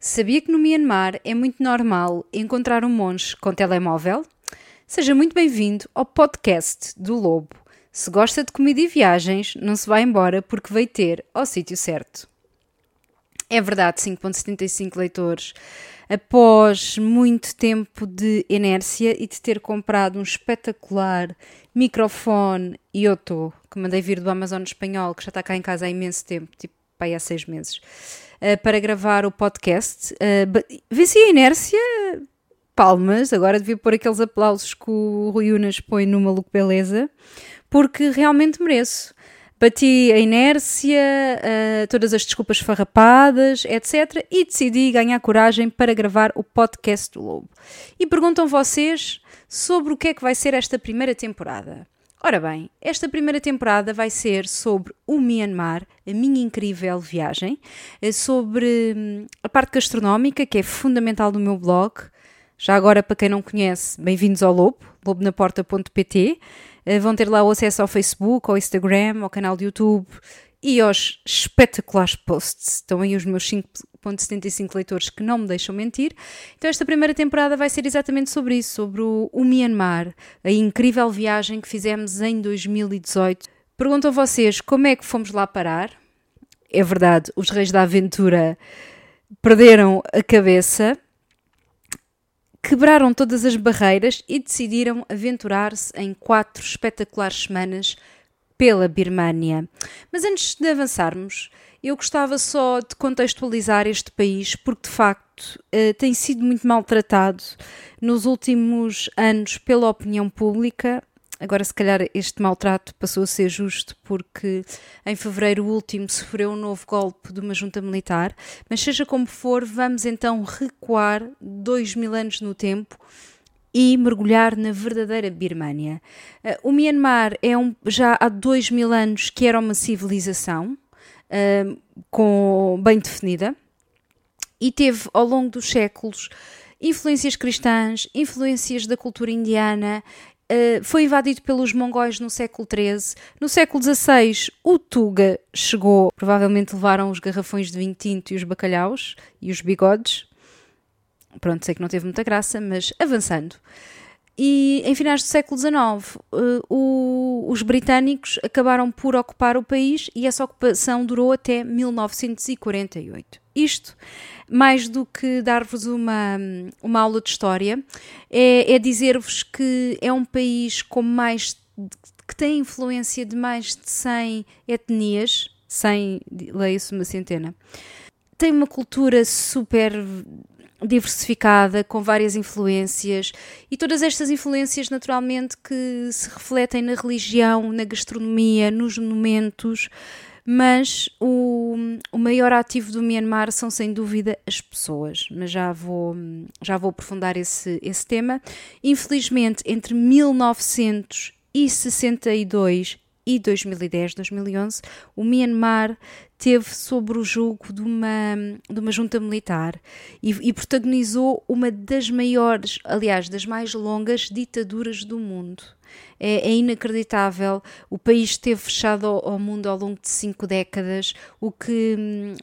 Sabia que no Myanmar é muito normal encontrar um monge com telemóvel? Seja muito bem-vindo ao podcast do Lobo. Se gosta de comida e viagens, não se vá embora porque veio ter ao sítio certo. É verdade, 5.75 leitores. Após muito tempo de inércia e de ter comprado um espetacular microfone Yoto, que mandei vir do Amazon espanhol, que já está cá em casa há imenso tempo, tipo, pai, há seis meses, uh, para gravar o podcast. Uh, Venci a inércia, palmas, agora devia pôr aqueles aplausos que o Rui Unas põe no Maluco Beleza, porque realmente mereço. Bati a inércia, uh, todas as desculpas farrapadas, etc. E decidi ganhar coragem para gravar o podcast do Lobo. E perguntam vocês sobre o que é que vai ser esta primeira temporada. Ora bem, esta primeira temporada vai ser sobre o Myanmar, a minha incrível viagem, eh, sobre hum, a parte gastronómica, que é fundamental do meu blog. Já agora, para quem não conhece, bem-vindos ao Lobo, lobonaporta.pt. Eh, vão ter lá o acesso ao Facebook, ao Instagram, ao canal do YouTube e aos espetaculares posts. Estão aí os meus 5.75 leitores que não me deixam mentir. Então esta primeira temporada vai ser exatamente sobre isso, sobre o, o Myanmar, a incrível viagem que fizemos em 2018. Perguntam vocês como é que fomos lá parar. É verdade, os reis da aventura perderam a cabeça, quebraram todas as barreiras e decidiram aventurar-se em quatro espetaculares semanas pela Birmânia. Mas antes de avançarmos, eu gostava só de contextualizar este país, porque de facto eh, tem sido muito maltratado nos últimos anos pela opinião pública. Agora, se calhar, este maltrato passou a ser justo porque em fevereiro último sofreu um novo golpe de uma junta militar. Mas, seja como for, vamos então recuar dois mil anos no tempo e mergulhar na verdadeira Birmânia. Uh, o Myanmar é um, já há dois mil anos que era uma civilização com, bem definida e teve ao longo dos séculos influências cristãs, influências da cultura indiana. Uh, foi invadido pelos mongóis no século XIII. No século XVI, o Tuga chegou. Provavelmente levaram os garrafões de vinho tinto e os bacalhaus e os bigodes Pronto, sei que não teve muita graça, mas avançando. E em finais do século XIX, uh, o, os britânicos acabaram por ocupar o país e essa ocupação durou até 1948. Isto, mais do que dar-vos uma, uma aula de história, é, é dizer-vos que é um país com mais que tem influência de mais de 100 etnias, 100, leia-se uma centena. Tem uma cultura super diversificada, com várias influências, e todas estas influências, naturalmente, que se refletem na religião, na gastronomia, nos monumentos, mas o, o maior ativo do Myanmar são sem dúvida as pessoas, mas já vou, já vou aprofundar esse, esse tema. Infelizmente, entre 1962 e 2010, 2011, o Myanmar teve sobre o julgo de uma, de uma junta militar e, e, protagonizou uma das maiores, aliás, das mais longas ditaduras do mundo. É, é inacreditável. O país esteve fechado ao, ao mundo ao longo de cinco décadas, o que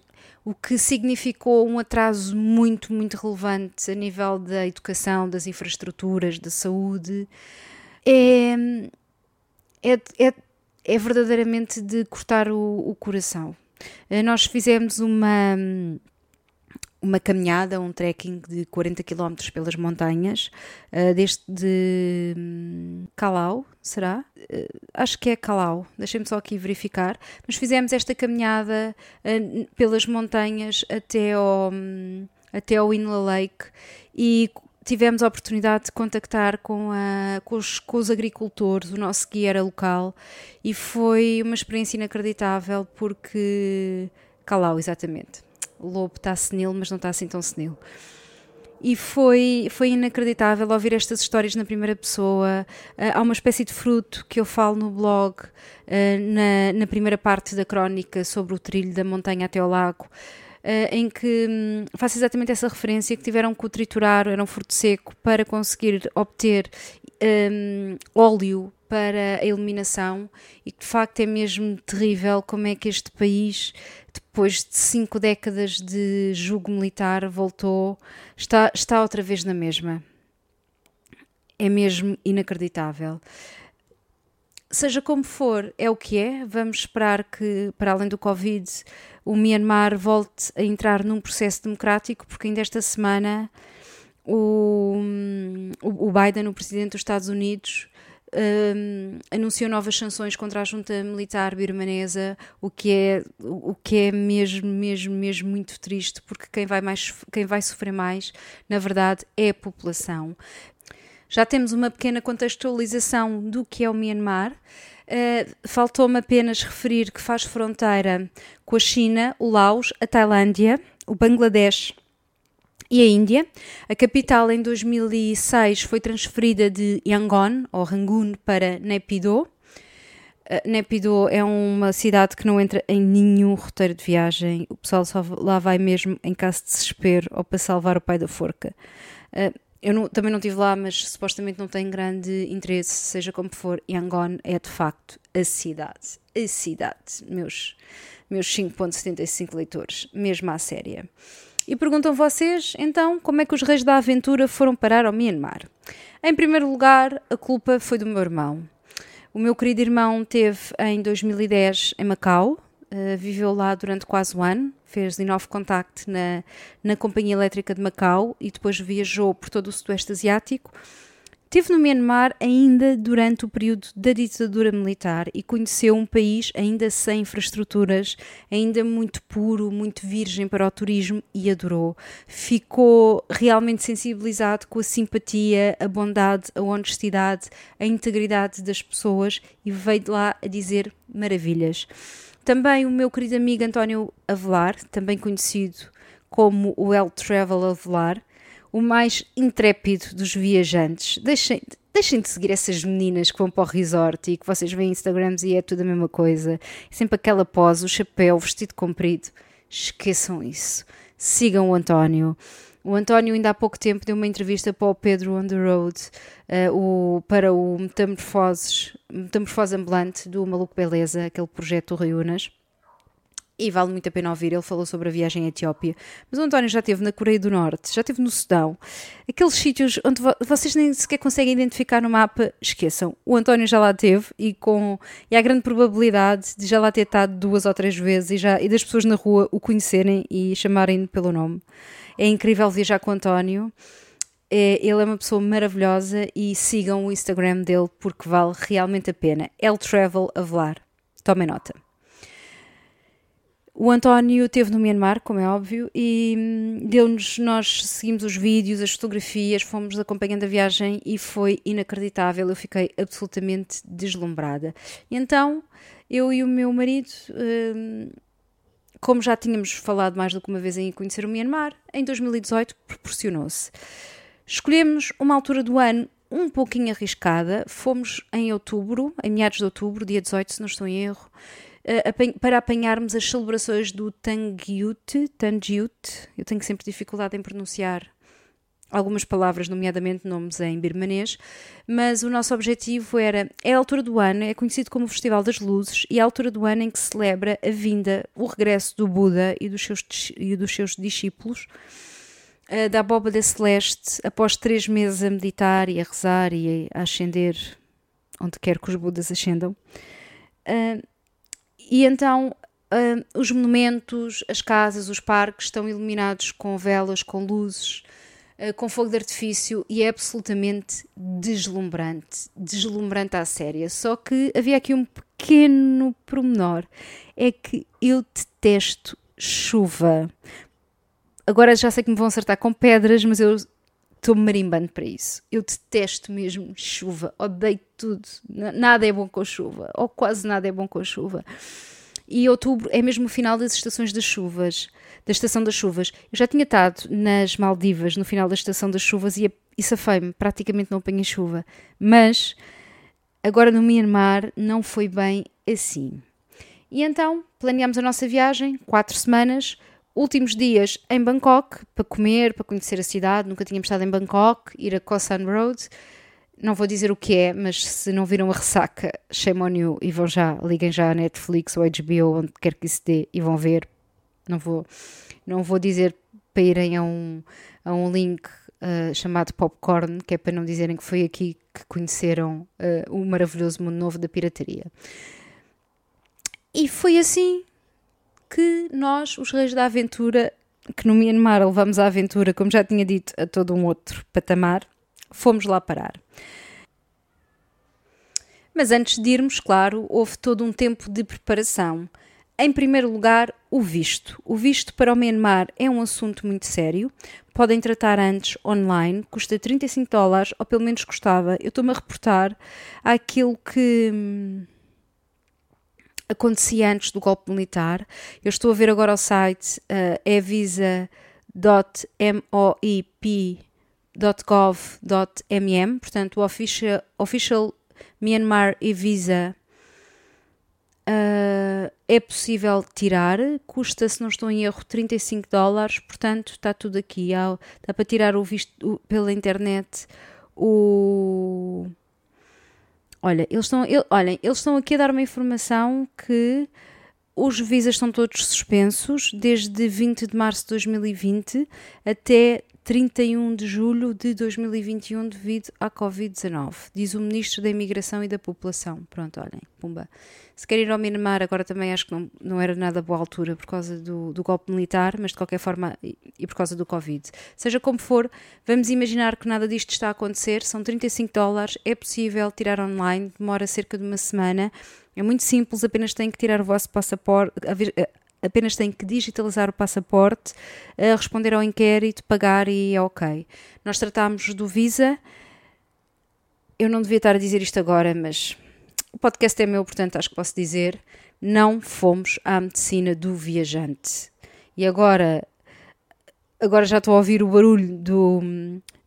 o que significou um atraso muito, muito relevante a nível da educação, das infraestruturas, da saúde. É, é, é, é verdadeiramente de cortar o, o coração. Eh, nós fizemos uma uma caminhada, um trekking de 40 km pelas montanhas, uh, desde de um, Calau, será? Uh, acho que é Calau, deixem-me só aqui verificar. Mas fizemos esta caminhada pelas montanhas até ao, um, até ao Inla Lake e tivemos a oportunidade de contactar com, a, com, os, com os agricultores, o nosso guia era local, e foi uma experiência inacreditável porque. Calau, exatamente. O lobo está senil, mas não está assim tão senil. E foi, foi inacreditável ouvir estas histórias na primeira pessoa. Uh, há uma espécie de fruto que eu falo no blog, uh, na, na primeira parte da crónica, sobre o trilho da montanha até ao lago em que um, faço exatamente essa referência, que tiveram que o triturar, era um fruto seco, para conseguir obter um, óleo para a eliminação e que de facto é mesmo terrível como é que este país, depois de cinco décadas de jugo militar, voltou, está, está outra vez na mesma. É mesmo inacreditável. Seja como for, é o que é. Vamos esperar que, para além do Covid, o Myanmar volte a entrar num processo democrático, porque ainda esta semana o, o Biden, o presidente dos Estados Unidos, um, anunciou novas sanções contra a junta militar birmanesa, o que é, o que é mesmo, mesmo, mesmo muito triste, porque quem vai, mais, quem vai sofrer mais, na verdade, é a população. Já temos uma pequena contextualização do que é o Myanmar. Uh, Faltou-me apenas referir que faz fronteira com a China, o Laos, a Tailândia, o Bangladesh e a Índia. A capital em 2006 foi transferida de Yangon, ou Rangoon, para Naypyidaw. Uh, Naypyidaw é uma cidade que não entra em nenhum roteiro de viagem. O pessoal só lá vai mesmo em caso de desespero ou para salvar o pai da forca. Uh, eu não, também não estive lá, mas supostamente não tem grande interesse, seja como for. Yangon é de facto a cidade. A cidade, meus, meus 5,75 leitores, mesmo à séria. E perguntam vocês, então, como é que os reis da aventura foram parar ao Myanmar? Em primeiro lugar, a culpa foi do meu irmão. O meu querido irmão teve em 2010 em Macau, uh, viveu lá durante quase um ano, fez Linoff Contact na, na Companhia Elétrica de Macau e depois viajou por todo o Sudoeste Asiático Esteve no Myanmar ainda durante o período da ditadura militar e conheceu um país ainda sem infraestruturas, ainda muito puro, muito virgem para o turismo e adorou. Ficou realmente sensibilizado com a simpatia, a bondade, a honestidade, a integridade das pessoas e veio de lá a dizer maravilhas. Também o meu querido amigo António Avelar, também conhecido como o El Travel Avelar, o mais intrépido dos viajantes. Deixem, deixem de seguir essas meninas que vão para o resort e que vocês veem Instagrams e é tudo a mesma coisa. É sempre aquela pose, o chapéu, o vestido comprido. Esqueçam isso. Sigam o António. O António ainda há pouco tempo deu uma entrevista para o Pedro on the Road, uh, o, para o Metamorfoses, Metamorfose Ambulante do Maluco Beleza, aquele projeto do Reunas e vale muito a pena ouvir. Ele falou sobre a viagem à Etiópia. Mas o António já esteve na Coreia do Norte, já esteve no Sudão. Aqueles sítios onde vocês nem sequer conseguem identificar no mapa, esqueçam. O António já lá teve e, com, e há grande probabilidade de já lá ter estado duas ou três vezes e, já, e das pessoas na rua o conhecerem e chamarem-no pelo nome. É incrível viajar com o António. É, ele é uma pessoa maravilhosa e sigam o Instagram dele porque vale realmente a pena. El Travel Avelar. Tomem nota. O António teve no Myanmar, como é óbvio, e hum, deu-nos, nós seguimos os vídeos, as fotografias, fomos acompanhando a viagem e foi inacreditável. Eu fiquei absolutamente deslumbrada. E então, eu e o meu marido, hum, como já tínhamos falado mais do que uma vez em conhecer o Myanmar, em 2018 proporcionou-se. Escolhemos uma altura do ano um pouquinho arriscada. Fomos em outubro, em meados de outubro, dia 18, se não estou em erro para apanharmos as celebrações do Tangyut, Tangyut, eu tenho sempre dificuldade em pronunciar algumas palavras, nomeadamente nomes em birmanês, mas o nosso objetivo era, é a altura do ano, é conhecido como o Festival das Luzes, e é a altura do ano em que se celebra a vinda, o regresso do Buda e dos seus, e dos seus discípulos, da abóbada celeste, após três meses a meditar e a rezar e a ascender onde quer que os Budas ascendam. E então uh, os monumentos, as casas, os parques estão iluminados com velas, com luzes, uh, com fogo de artifício e é absolutamente deslumbrante, deslumbrante à séria. Só que havia aqui um pequeno promenor, é que eu detesto chuva. Agora já sei que me vão acertar com pedras, mas eu estou marimbando para isso. Eu detesto mesmo chuva, odeio tudo. Nada é bom com chuva, ou quase nada é bom com chuva. E outubro é mesmo o final das estações das chuvas, da estação das chuvas. Eu já tinha estado nas Maldivas no final da estação das chuvas e, e safei-me, praticamente não apanhei chuva. Mas agora no Myanmar não foi bem assim. E então planeámos a nossa viagem, quatro semanas, últimos dias em Bangkok para comer, para conhecer a cidade. Nunca tínhamos estado em Bangkok, ir a Koh San Road. Não vou dizer o que é, mas se não viram a ressaca, shame on you e vão já, liguem já a Netflix ou HBO, onde quer que isso dê, e vão ver. Não vou, não vou dizer para irem a um, a um link uh, chamado Popcorn, que é para não dizerem que foi aqui que conheceram uh, o maravilhoso mundo novo da pirataria. E foi assim que nós, os reis da aventura, que no Myanmar levamos a aventura, como já tinha dito, a todo um outro patamar, fomos lá parar. Mas antes de irmos, claro, houve todo um tempo de preparação. Em primeiro lugar, o visto. O visto para o Myanmar é um assunto muito sério. Podem tratar antes online, custa 35 dólares, ou pelo menos custava. Eu estou-me a reportar àquilo que hum, acontecia antes do golpe militar. Eu estou a ver agora o site uh, evisa.moip.gov.mm, portanto, o official, official Myanmar e-visa uh, é possível tirar, custa, se não estou em erro, 35 dólares, portanto está tudo aqui. Há, dá para tirar o visto o, pela internet o. Olha, eles estão, ele, olhem, eles estão aqui a dar uma informação que os visas estão todos suspensos desde 20 de março de 2020 até 31 de julho de 2021 devido à Covid-19, diz o Ministro da Imigração e da População. Pronto, olhem, pumba. Se quer ir ao Myanmar, agora também acho que não, não era nada boa altura por causa do, do golpe militar, mas de qualquer forma, e, e por causa do Covid. Seja como for, vamos imaginar que nada disto está a acontecer, são 35 dólares, é possível tirar online, demora cerca de uma semana, é muito simples, apenas têm que tirar o vosso passaporte, apenas tem que digitalizar o passaporte, uh, responder ao inquérito, pagar e é ok. Nós tratámos do Visa. Eu não devia estar a dizer isto agora, mas o podcast é meu, portanto acho que posso dizer. Não fomos à medicina do viajante. E agora, agora já estou a ouvir o barulho do,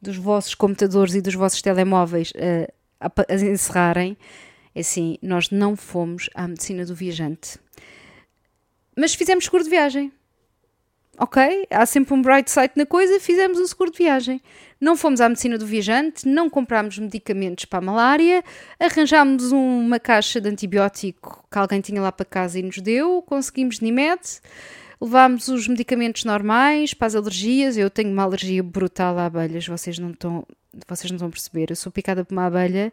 dos vossos computadores e dos vossos telemóveis uh, a, a encerrarem. É assim, nós não fomos à medicina do viajante. Mas fizemos seguro de viagem. Ok? Há sempre um bright side na coisa, fizemos um seguro de viagem. Não fomos à medicina do viajante, não comprámos medicamentos para a malária, arranjámos uma caixa de antibiótico que alguém tinha lá para casa e nos deu, conseguimos Nimed, levámos os medicamentos normais para as alergias. Eu tenho uma alergia brutal a abelhas, vocês não estão, vocês não a perceber. Eu sou picada por uma abelha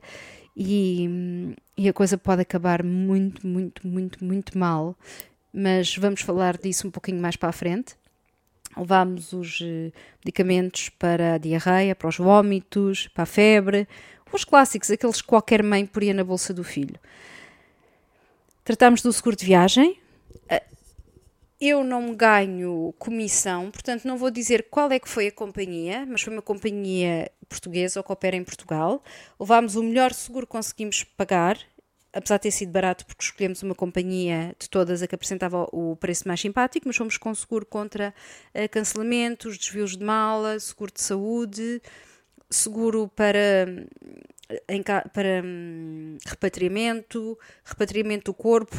e, e a coisa pode acabar muito, muito, muito, muito mal mas vamos falar disso um pouquinho mais para a frente. Levámos os eh, medicamentos para a diarreia, para os vômitos, para a febre, os clássicos, aqueles que qualquer mãe poria na bolsa do filho. Tratámos do seguro de viagem. Eh, eu não ganho comissão, portanto não vou dizer qual é que foi a companhia, mas foi uma companhia portuguesa ou que opera em Portugal. Levámos o melhor seguro que conseguimos pagar apesar de ter sido barato, porque escolhemos uma companhia de todas a que apresentava o preço mais simpático, mas fomos com seguro contra uh, cancelamentos, desvios de mala, seguro de saúde, seguro para, para um, repatriamento, repatriamento do corpo,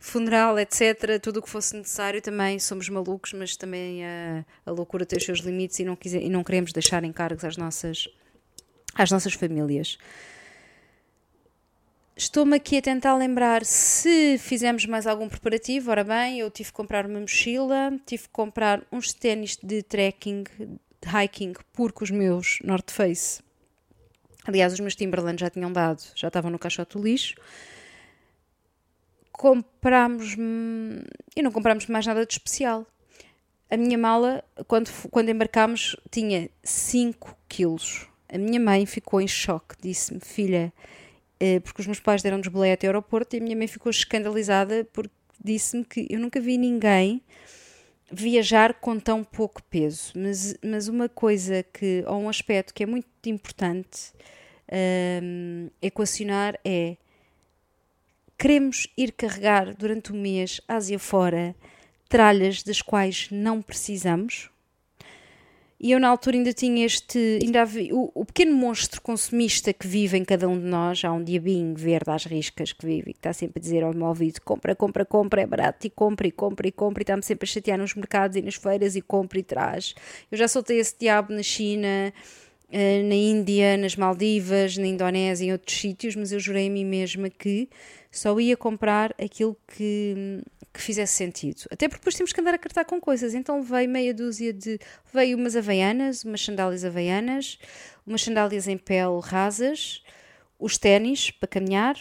funeral, etc. Tudo o que fosse necessário também somos malucos, mas também a, a loucura tem os seus limites e não, quiser, e não queremos deixar encargos às nossas, às nossas famílias. Estou-me aqui a tentar lembrar se fizemos mais algum preparativo. Ora bem, eu tive que comprar uma mochila, tive que comprar uns ténis de trekking, de hiking, porque os meus North Face, aliás, os meus Timberland já tinham dado, já estavam no caixote do lixo. Comprámos e não comprámos mais nada de especial. A minha mala, quando, quando embarcámos, tinha 5 quilos. A minha mãe ficou em choque, disse-me, filha eh, porque os meus pais deram-nos boleia até o aeroporto e a minha mãe ficou escandalizada porque disse-me que eu nunca vi ninguém viajar com tão pouco peso. Mas, mas uma coisa que, ou um aspecto que é muito importante um, equacionar é queremos ir carregar durante um mês Ásia fora tralhas das quais não precisamos. E eu na altura ainda tinha este. Ainda havia, o, o, pequeno monstro consumista que vive em cada um de nós. Há um diabinho verde às riscas que vive e que está sempre a dizer ao meu ouvido: compra, compra, compra, é barato e compra e compra e compra. E está-me sempre a chatear nos mercados e nas feiras e compra e traz. Eu já soltei esse diabo na China, na Índia, nas Maldivas, na Indonésia em outros sítios, mas eu jurei a mim mesma que só ia comprar aquilo que que fizesse sentido. Até porque depois temos que andar a cartar com coisas. Então veio meia dúzia de. Veio umas havaianas, umas sandálias havaianas, umas sandálias em pele rasas, os ténis para caminhar,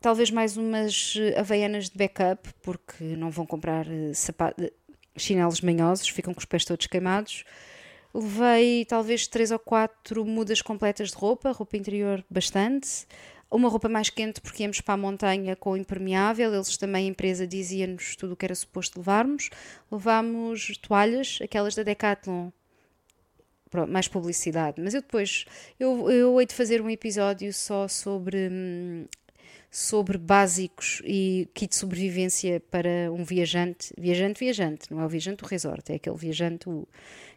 talvez mais umas eh, havaianas de backup, porque não vão comprar eh, sapatos, chinelos manhosos, ficam com os pés todos queimados. Levei talvez três ou quatro mudas completas de roupa, roupa interior bastante uma roupa mais quente porque íamos para a montanha com impermeável, eles também, a empresa, dizia-nos tudo o que era suposto levarmos. Levámos toalhas, aquelas da Decathlon, Pronto, mais publicidade. Mas eu depois, eu, eu hei de fazer um episódio só sobre, sobre básicos e kit de sobrevivência para um viajante, viajante, viajante, não é o viajante do resort, é aquele viajante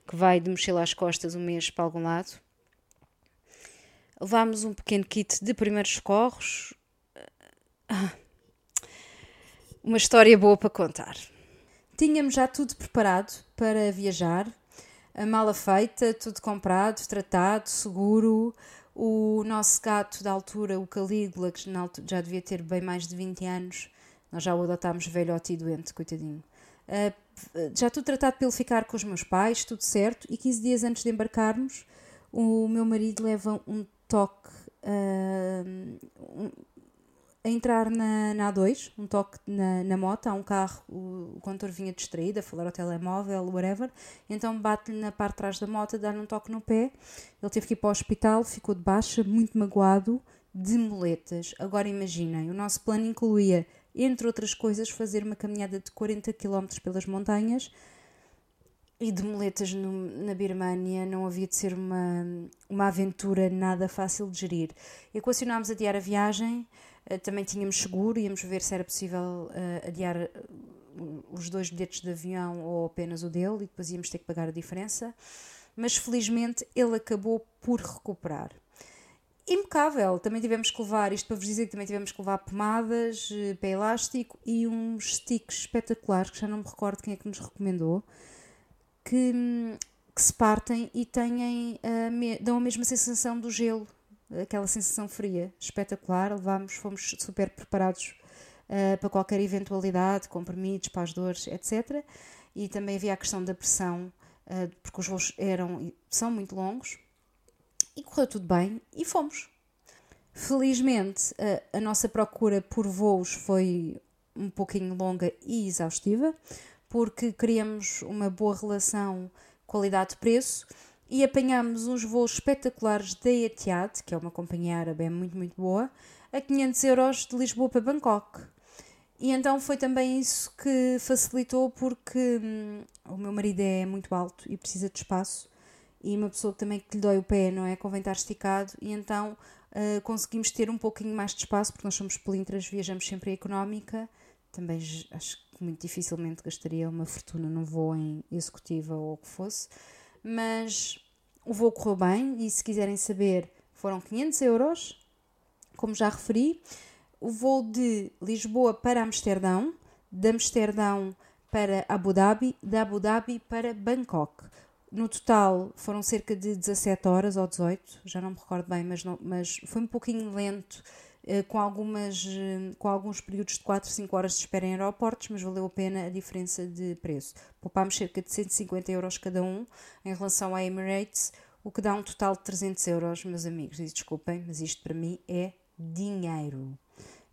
que vai de mochila às costas um mês para algum lado levámos um pequeno kit de primeiros socorros. Ah, uma história boa para contar. Tínhamos já tudo preparado para viajar, a mala feita, tudo comprado, tratado, seguro. O nosso gato da altura, o Calígula, que já devia ter bem mais de 20 anos, nós já o adotámos velhote e doente, coitadinho. Uh, já tudo tratado ele ficar com os meus pais, tudo certo. E 15 dias antes de embarcarmos, o meu marido leva um toque uh, a entrar na, na A2, um toque na, na moto, há um carro, o, o condutor vinha distraído, a falar ao telemóvel, whatever, então bate-lhe na parte de trás da moto, dá-lhe um toque no pé, ele teve que ir para o hospital, ficou de baixa, muito magoado, de moletas. Agora imaginem, o nosso plano incluía, entre outras coisas, fazer uma caminhada de 40 km pelas montanhas, e de moletas no, na Birmânia não havia de ser uma, uma aventura nada fácil de gerir. Equacionámos adiar a viagem, uh, também tínhamos seguro, íamos ver se era possível uh, adiar eh, os dois bilhetes de avião ou apenas o dele e depois íamos ter que pagar a diferença. Mas felizmente ele acabou por recuperar. Impecável! Também tivemos que levar, isto para vos dizer também tivemos que levar pomadas, pé elástico e uns sticks espetaculares que já não me recordo quem é que nos recomendou que, que se partem e têm, uh, dão a mesma sensação do gelo, aquela sensação fria, espetacular. Levámos, fomos super preparados uh, para qualquer eventualidade, comprimidos, para as dores, etc. E também havia a questão da pressão, uh, porque os voos eram, são muito longos. E correu tudo bem e fomos. Felizmente, a nossa procura por voos foi um pouquinho longa e exaustiva porque queríamos uma boa relação qualidade-preço e apanhámos uns voos espetaculares da Etihad, que é uma companhia árabe muito, muito boa, a 500 euros de Lisboa para Bangkok. E então foi também isso que facilitou, porque hum, o meu marido é muito alto e precisa de espaço, e uma pessoa também que lhe dói o pé, não é? Convém estar esticado, e então uh, conseguimos ter um pouquinho mais de espaço, porque nós somos pelintras, viajamos sempre em económica, também acho que muito dificilmente gastaria uma fortuna num voo em executiva ou o que fosse, mas o voo correu bem e se quiserem saber foram 500 euros, como já referi, o voo de Lisboa para Amsterdão, de Amsterdão para Abu Dhabi, de Abu Dhabi para Bangkok. No total foram cerca de 17 horas ou 18, já não me recordo bem, mas, não, mas foi um pouquinho lento eh, com, algumas, eh, com alguns períodos de 4, 5 horas de espera em aeroportos, mas valeu a pena a diferença de preço. Poupámos cerca de 150 euros cada um em relação à Emirates, o que dá um total de 300 euros, meus amigos. E desculpem, mas isto para mim é dinheiro.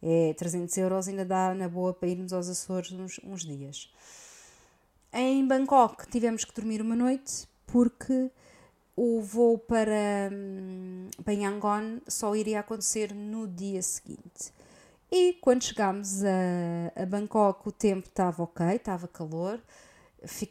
É 300 euros ainda dá na boa para irmos aos Açores uns, uns dias. Em Bangkok tivemos que dormir uma noite porque o voo para, hum, para Yangon só iria acontecer no dia seguinte. E quando chegámos a, a Bangkok, o tempo estava ok, estava calor,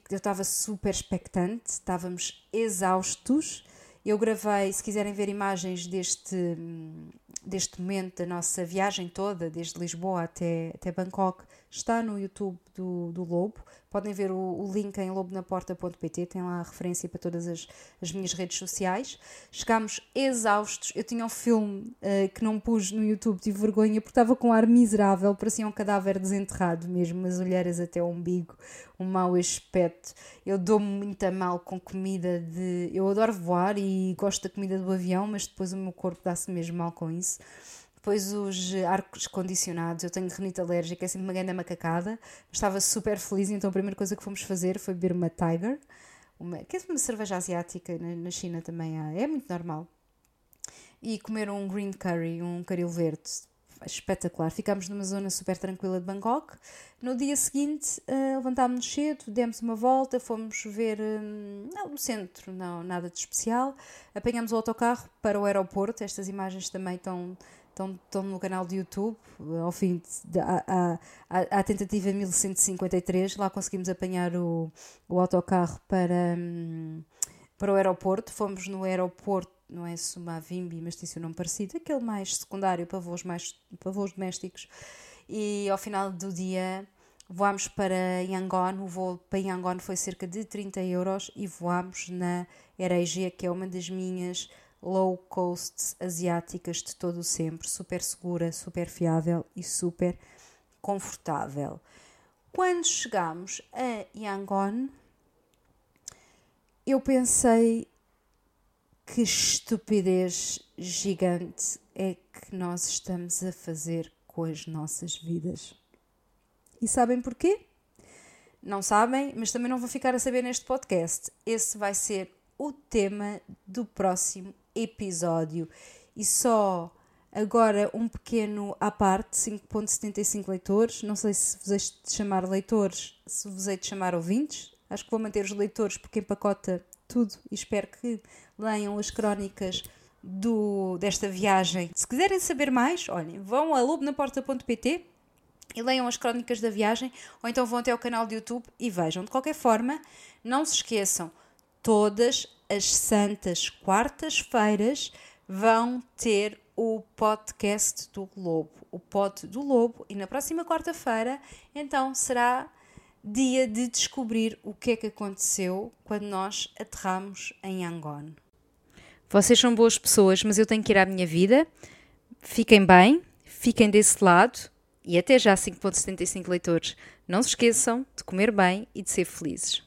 eu estava super expectante, estávamos exaustos. Eu gravei, se quiserem ver imagens deste, hum, deste momento, da nossa viagem toda, desde Lisboa até, até Bangkok, está no YouTube do, do Lobo. Podem ver o, o link em lobonaporta.pt, tem lá a referência para todas as, as minhas redes sociais. Chegámos exaustos. Eu tinha um filme uh, que não pus no YouTube, tive vergonha, porque estava com um ar miserável, parecia um cadáver desenterrado mesmo, as olheiras até o umbigo, um mau aspecto. Eu dou-me muito mal com comida de. Eu adoro voar e gosto da comida do avião, mas depois o meu corpo dá-se mesmo mal com isso. Depois os arcos condicionados, eu tenho renite alérgica, é sempre uma grande macacada. Estava super feliz, então a primeira coisa que fomos fazer foi beber uma Tiger, uma, que é uma cerveja asiática, na, na China também há, é muito normal. E comer um green curry, um caril verde, espetacular. Ficámos numa zona super tranquila de Bangkok. No dia seguinte, uh, levantámos-nos cedo, demos uma volta, fomos ver não, no centro, não, nada de especial. Apanhámos o autocarro para o aeroporto. Estas imagens também estão estão, no canal de YouTube, ao fim de, a, a, a, tentativa 1153, lá conseguimos apanhar o, o autocarro para, hum, para o aeroporto, fomos no aeroporto, não é Sumavimbi, mas tem um nome parecido, aquele mais secundário para voos, mais, para voos domésticos, e ao final do dia voámos para Yangon, o voo para Yangon foi cerca de 30 euros e voámos na Air que é uma das minhas low cost asiáticas de todo o sempre, super segura, super fiável e super confortável. Quando chegamos a Yangon, eu pensei que estupidez gigante é que nós estamos a fazer com as nossas vidas. E sabem porquê? Não sabem, mas também não vou ficar a saber neste podcast. Esse vai ser o tema do próximo episódio. E só agora um pequeno à parte, 5.75 leitores. Não sei se vos hei de chamar leitores, se vos hei de chamar ouvintes. Acho que vou manter os leitores porque empacota tudo e espero que leiam as crónicas do, desta viagem. Se quiserem saber mais, olhem, vão a lobonaporta.pt e leiam as crónicas da viagem ou então vão até ao canal do YouTube e vejam. De qualquer forma, não se esqueçam, todas as santas quartas-feiras vão ter o podcast do Lobo, o pod do Lobo, e na próxima quarta-feira, então, será dia de descobrir o que é que aconteceu quando nós aterramos em Yangon. Vocês são boas pessoas, mas eu tenho que ir à minha vida. Fiquem bem, fiquem desse lado e até já 5.75 leitores. Não se esqueçam de comer bem e de ser felizes.